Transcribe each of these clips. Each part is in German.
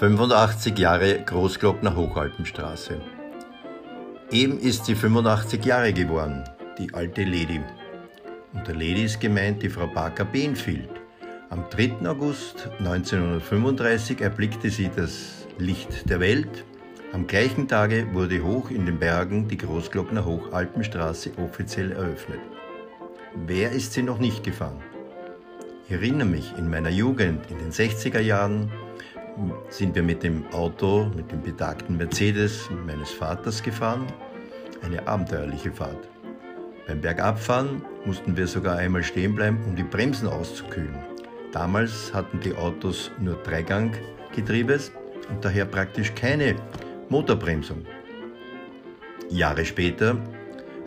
85 Jahre Großglockner Hochalpenstraße. Eben ist sie 85 Jahre geworden, die alte Lady. Und der Lady ist gemeint die Frau Parker Benfield. Am 3. August 1935 erblickte sie das Licht der Welt. Am gleichen Tage wurde hoch in den Bergen die Großglockner Hochalpenstraße offiziell eröffnet. Wer ist sie noch nicht gefahren? Ich erinnere mich, in meiner Jugend, in den 60er Jahren, sind wir mit dem Auto, mit dem betagten Mercedes meines Vaters gefahren. Eine abenteuerliche Fahrt. Beim Bergabfahren mussten wir sogar einmal stehen bleiben, um die Bremsen auszukühlen. Damals hatten die Autos nur Dreiganggetriebes und daher praktisch keine Motorbremsung. Jahre später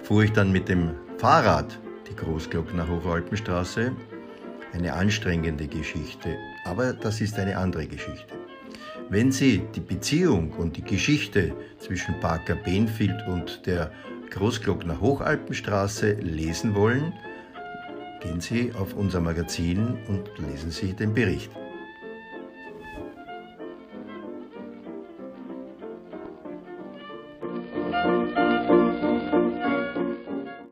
fuhr ich dann mit dem Fahrrad die Großglockner Hochalpenstraße. Eine anstrengende Geschichte, aber das ist eine andere Geschichte. Wenn Sie die Beziehung und die Geschichte zwischen Parker Benfield und der Großglockner Hochalpenstraße lesen wollen, gehen Sie auf unser Magazin und lesen Sie den Bericht.